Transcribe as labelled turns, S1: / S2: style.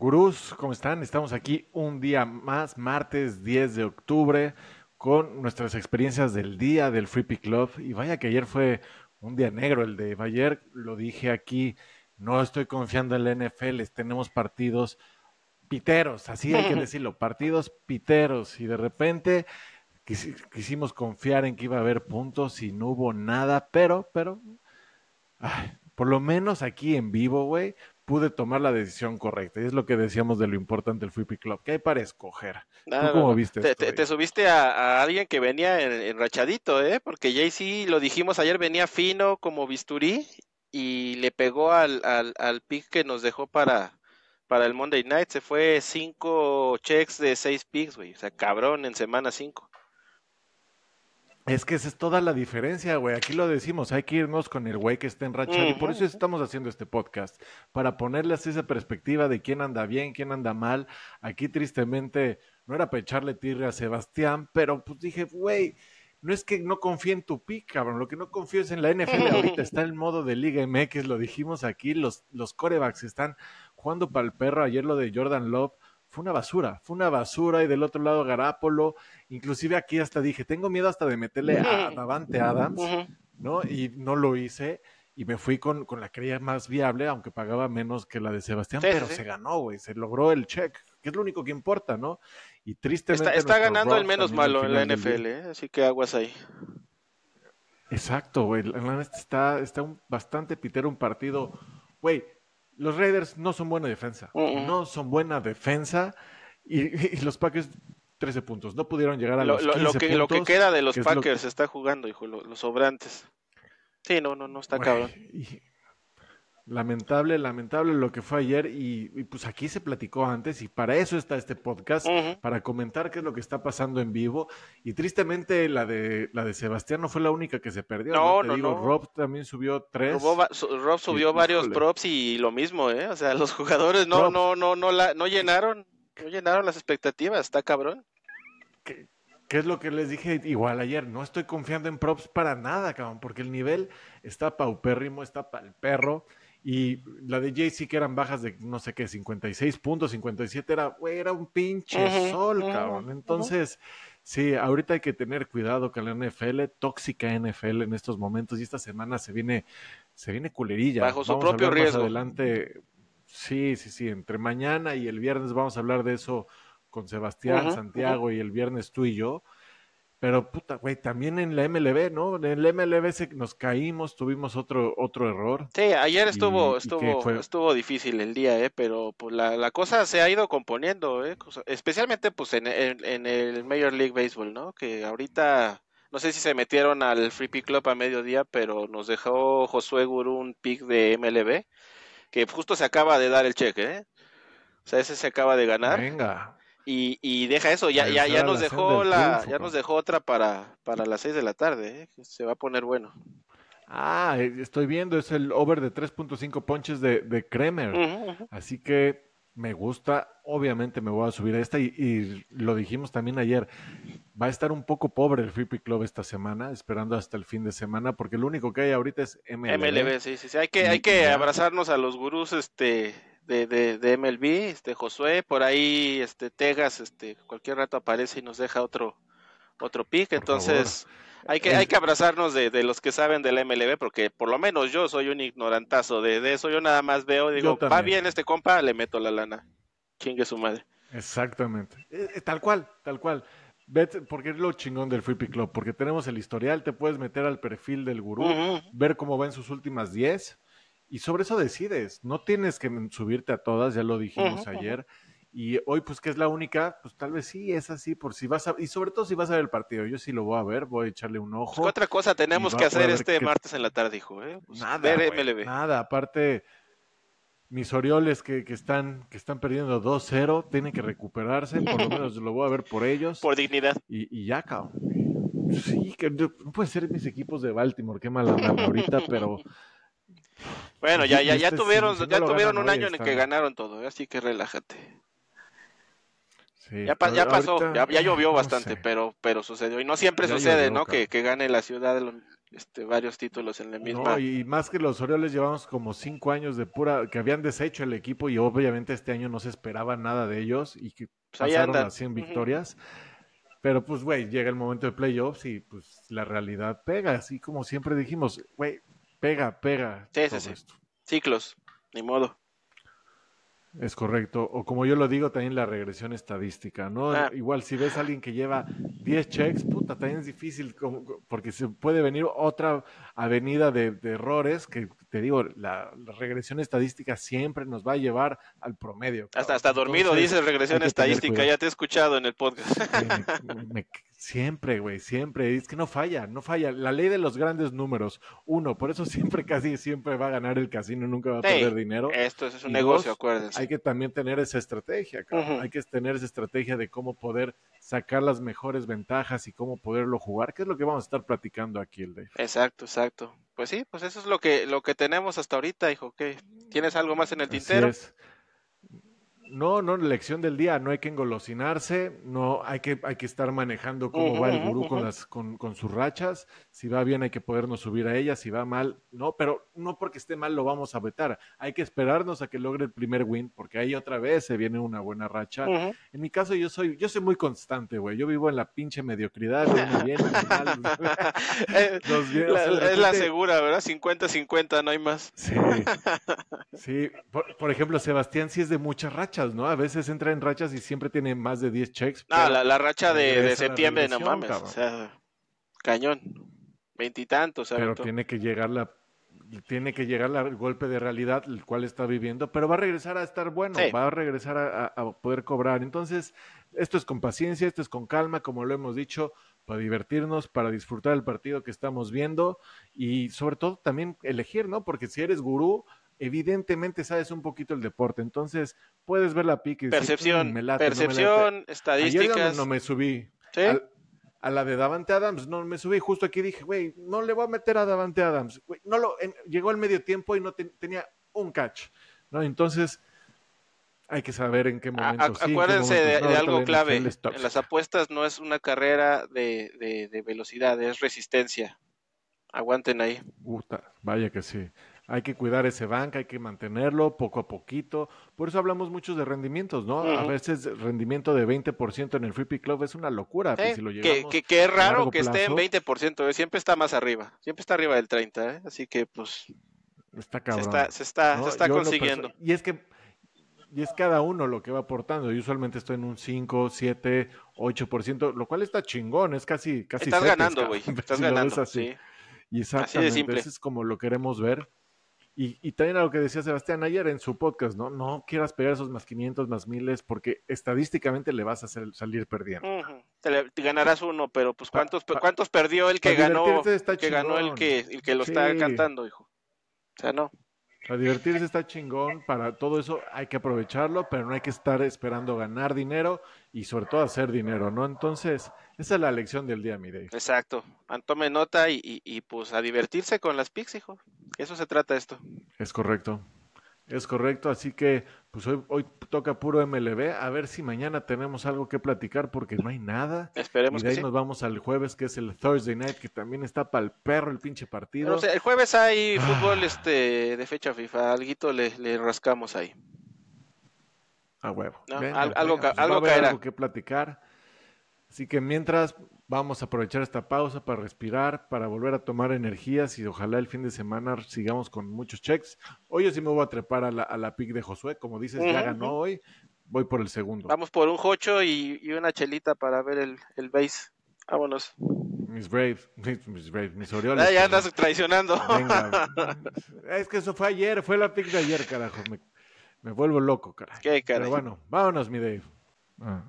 S1: Gurús, ¿cómo están? Estamos aquí un día más, martes 10 de octubre, con nuestras experiencias del día del Free Pick Club. Y vaya que ayer fue un día negro el de ayer, lo dije aquí, no estoy confiando en la NFL, tenemos partidos piteros, así hay que decirlo, partidos piteros. Y de repente quisimos confiar en que iba a haber puntos y no hubo nada, pero, pero, por lo menos aquí en vivo, güey, pude tomar la decisión correcta. Y es lo que decíamos de lo importante del Free Pick Club. ¿Qué hay para escoger? ¿Tú cómo viste
S2: te, te, subiste a, alguien que venía enrachadito, ¿eh? Porque JC, lo dijimos ayer, venía fino como bisturí y le pegó al, al, al pick que nos dejó para, para el Monday Night. Se fue cinco checks de seis picks, güey. O sea, cabrón en semana cinco.
S1: Es que esa es toda la diferencia, güey. Aquí lo decimos, hay que irnos con el güey que está enrachado. Y por eso estamos haciendo este podcast, para ponerles esa perspectiva de quién anda bien, quién anda mal. Aquí tristemente no era para echarle tirre a Sebastián, pero pues dije, güey, no es que no confíe en tu pick, cabrón. Lo que no confío es en la NFL ahorita. Está el modo de Liga MX, lo dijimos aquí. Los, los corebacks están jugando para el perro. Ayer lo de Jordan Love fue una basura, fue una basura y del otro lado Garápolo, inclusive aquí hasta dije, tengo miedo hasta de meterle a Davante Adams, ¿no? Y no lo hice y me fui con, con la creía más viable, aunque pagaba menos que la de Sebastián, pero se ganó, güey, se logró el check, que es lo único que importa, ¿no? Y tristemente...
S2: Está, ganando el menos malo en la NFL, ¿eh? así que aguas ahí.
S1: Exacto, güey, está, está un, bastante pitero un partido, güey, los Raiders no son buena defensa. No son buena defensa. Y, los Packers, 13 puntos. No pudieron llegar a los lo, 15
S2: lo que,
S1: puntos,
S2: Lo que queda de los Packers está jugando, hijo, los sobrantes. Sí, no, no, no está cabrón.
S1: Lamentable, lamentable lo que fue ayer y, pues aquí se platicó antes y para eso está este podcast, para comentar qué es lo que está pasando en vivo y tristemente la de la de Sebastián no fue la única que se perdió.
S2: No, no, no.
S1: Rob también subió tres.
S2: Rob, subió varios props y lo mismo, ¿eh? O sea, los jugadores no, no, no, no, la, no llenaron, no llenaron las expectativas, está cabrón.
S1: ¿Qué, ¿Qué es lo que les dije igual ayer? No estoy confiando en props para nada, cabrón, porque el nivel está paupérrimo, está para el perro. Y la de JC que eran bajas de no sé qué, 56 puntos, 57 era, güey, era un pinche sol, cabrón. Entonces, sí, ahorita hay que tener cuidado con la NFL, tóxica NFL en estos momentos y esta semana se viene se viene culerilla.
S2: Bajo su propio riesgo.
S1: Más adelante. Sí, sí, sí, entre mañana y el viernes vamos a hablar de eso con Sebastián, Santiago y el viernes tú y yo. Pero puta, güey, también en la MLB, ¿no? En el MLB se, nos caímos, tuvimos otro otro error.
S2: Sí, ayer estuvo estuvo estuvo difícil el día, ¿eh? Pero pues la, la cosa se ha ido componiendo, ¿eh? Especialmente pues en, en, el Major League Baseball, ¿no? Que ahorita no sé si se metieron al Free Pick Club a mediodía, pero nos dejó Josué un pick de MLB que justo se acaba de dar el cheque, ¿eh? O sea, ese se acaba de ganar.
S1: Venga.
S2: Y, y deja eso, ya, ya, ya nos dejó la, ya nos dejó otra para, para las 6 de la tarde, ¿eh? se va a poner bueno.
S1: Ah, eh, estoy viendo, es el over de 3.5 ponches de, de Kremer. Así que me gusta, obviamente me voy a subir a esta y, lo dijimos también ayer, va a estar un poco pobre el Free Pick Club esta semana, esperando hasta el fin de semana, porque lo único que hay ahorita es MLB.
S2: MLB, sí, sí, sí. hay que, hay que abrazarnos a los gurús, este, de, de, de, MLB, este Josué, por ahí este Tegas, este cualquier rato aparece y nos deja otro otro pick, entonces hay que hay que abrazarnos de, de, los que saben del MLB porque por lo menos yo soy un ignorantazo de, de eso, yo nada más veo, digo, va bien este compa, le meto la lana. Chingue su madre.
S1: Exactamente. Eh, eh, tal cual, tal cual. porque es lo chingón del Free Pick Club, porque tenemos el historial, te puedes meter al perfil del gurú, ver cómo va en sus últimas 10 y sobre eso decides. No tienes que subirte a todas, ya lo dijimos ayer. Y hoy, pues que es la única, pues tal vez sí es así, por si vas a, y sobre todo si vas a ver el partido, yo sí lo voy a ver, voy a echarle un ojo.
S2: otra cosa tenemos que hacer este martes en la tarde, hijo, ¿eh?
S1: Pues, nada, nada, aparte, mis Orioles que, que están, que están perdiendo 2-0, tienen que recuperarse, por lo menos lo voy a ver por ellos.
S2: Por dignidad.
S1: Y, y ya, cabrón. Sí, que no puede ser mis equipos de Baltimore, qué mala ahorita, pero
S2: bueno, ya, ya, ya este, tuvieron, ya tuvieron un año en el que ganaron todo, ¿eh? así que relájate. ya, ya pasó, ya, llovió bastante, pero, pero sucedió. Y no siempre sucede, ¿no? Que, que, gane la ciudad este, varios títulos en la misma.
S1: No, y más que los Orioles llevamos como cinco años de pura, que habían deshecho el equipo y obviamente este año no se esperaba nada de ellos y que pues pasaron a 100 victorias. Pero pues, güey, llega el momento de playoffs y pues la realidad pega, así como siempre dijimos, güey, pega, pega.
S2: Sí, sí, sí. Ciclos, ni modo.
S1: Es correcto. O como yo lo digo, también la regresión estadística, ¿no? Ah. Igual si ves a alguien que lleva 10 checks, puta, también es difícil porque se puede venir otra avenida de, errores que, te digo, la, regresión estadística siempre nos va a llevar al promedio.
S2: Hasta, hasta dormido dice regresión estadística, ya te he escuchado en el podcast.
S1: Siempre, güey, siempre. Es que no falla, no falla. La ley de los grandes números, uno, por eso siempre, casi siempre va a ganar el casino, nunca va a perder dinero.
S2: Esto es un negocio, acuérdense
S1: hay que también tener esa estrategia, hay que tener esa estrategia de cómo poder sacar las mejores ventajas y cómo poderlo jugar, que es lo que vamos a estar platicando aquí el Dave.
S2: Exacto, exacto. Pues sí, pues eso es lo que lo que tenemos hasta ahorita, hijo. ¿Qué? ¿Tienes algo más en el tintero?
S1: No, no, lección del día, no hay que engolosinarse, no hay que, hay que estar manejando cómo va el gurú con, las, con, con, sus rachas, si va bien hay que podernos subir a ella, si va mal, no, pero no porque esté mal lo vamos a vetar, hay que esperarnos a que logre el primer win, porque ahí otra vez se viene una buena racha. En mi caso yo soy, yo soy muy constante, güey, yo vivo en la pinche mediocridad, viene bien, mal,
S2: eh, es la segura, ¿verdad? 50-50, no hay más.
S1: Sí, sí, por, por ejemplo, Sebastián sí es de muchas rachas ¿no? A veces entra en rachas y siempre tiene más de 10 checks.
S2: Ah, la, racha de, septiembre, no mames. O sea, cañón. Veintitantos.
S1: Pero tiene que llegar la tiene que llegar el golpe de realidad el cual está viviendo, pero va a regresar a estar bueno, va a regresar a, poder cobrar. Entonces, esto es con paciencia, esto es con calma, como lo hemos dicho, para divertirnos, para disfrutar el partido que estamos viendo y sobre todo también elegir, ¿no? Porque si eres gurú, evidentemente sabes un poquito el deporte, entonces puedes ver la pique.
S2: Percepción, mm, percepción, estadísticas.
S1: no me subí. a la de Davante Adams, no me subí, justo aquí dije, güey, no le voy a meter a Davante Adams. no lo, llegó al medio tiempo y no tenía un catch, ¿no? Entonces, hay que saber en qué momento.
S2: acuérdense de, algo clave. En las apuestas no es una carrera de, de velocidad, es resistencia. Aguanten ahí.
S1: vaya que sí hay que cuidar ese banco, hay que mantenerlo poco a poquito. Por eso hablamos mucho de rendimientos, ¿no? A veces rendimiento de 20% en el Free Pick Club es una locura.
S2: Pues, si lo que, que, es raro que esté en 20%, ¿eh? siempre está más arriba, siempre está arriba del 30%, ¿eh? así que pues...
S1: Está cabrón.
S2: Se está, se está, consiguiendo.
S1: Y es que y es cada uno lo que va aportando. Yo usualmente estoy en un 5, 7, 8%, lo cual está chingón, es casi casi
S2: Estás ganando, güey. Estás ganando,
S1: así. Y exactamente, así es como lo queremos ver. Y, también a lo que decía Sebastián ayer en su podcast, ¿no? No quieras pegar esos más 500, más miles, porque estadísticamente le vas a hacer, salir perdiendo.
S2: te, ganarás uno, pero pues ¿cuántos, ¿cuántos perdió el que ganó, que ganó el que, el que lo está cantando, hijo? O sea, no.
S1: Para divertirse está chingón, para todo eso hay que aprovecharlo, pero no hay que estar esperando ganar dinero y sobre todo hacer dinero, ¿no? Entonces, esa es la lección del día, mi
S2: Exacto. Tome nota y, y, pues a divertirse con las pics, hijo. Eso se trata esto.
S1: Es correcto. Es correcto, así que pues hoy, hoy toca puro MLB, a ver si mañana tenemos algo que platicar porque no hay nada.
S2: Esperemos
S1: y de
S2: ahí
S1: nos vamos al jueves que es el Thursday Night que también está para el perro el pinche partido.
S2: el jueves hay ah. fútbol este de fecha FIFA, alguito le, le rascamos ahí.
S1: A huevo.
S2: algo, pues, algo,
S1: algo que platicar. Así que mientras vamos a aprovechar esta pausa para respirar, para volver a tomar energías y ojalá el fin de semana sigamos con muchos checks. Hoy yo sí me voy a trepar a la, a la pick de Josué, como dices, ya ganó hoy, voy por el segundo.
S2: Vamos por un jocho y, una chelita para ver el, el base. Vámonos.
S1: Mis Braves, mis, Braves, mis Orioles.
S2: Ah, ya andas traicionando.
S1: es que eso fue ayer, fue la pick de ayer, carajo. Me, vuelvo loco, carajo.
S2: ¿Qué,
S1: Pero bueno, vámonos, mi Dave. Ah.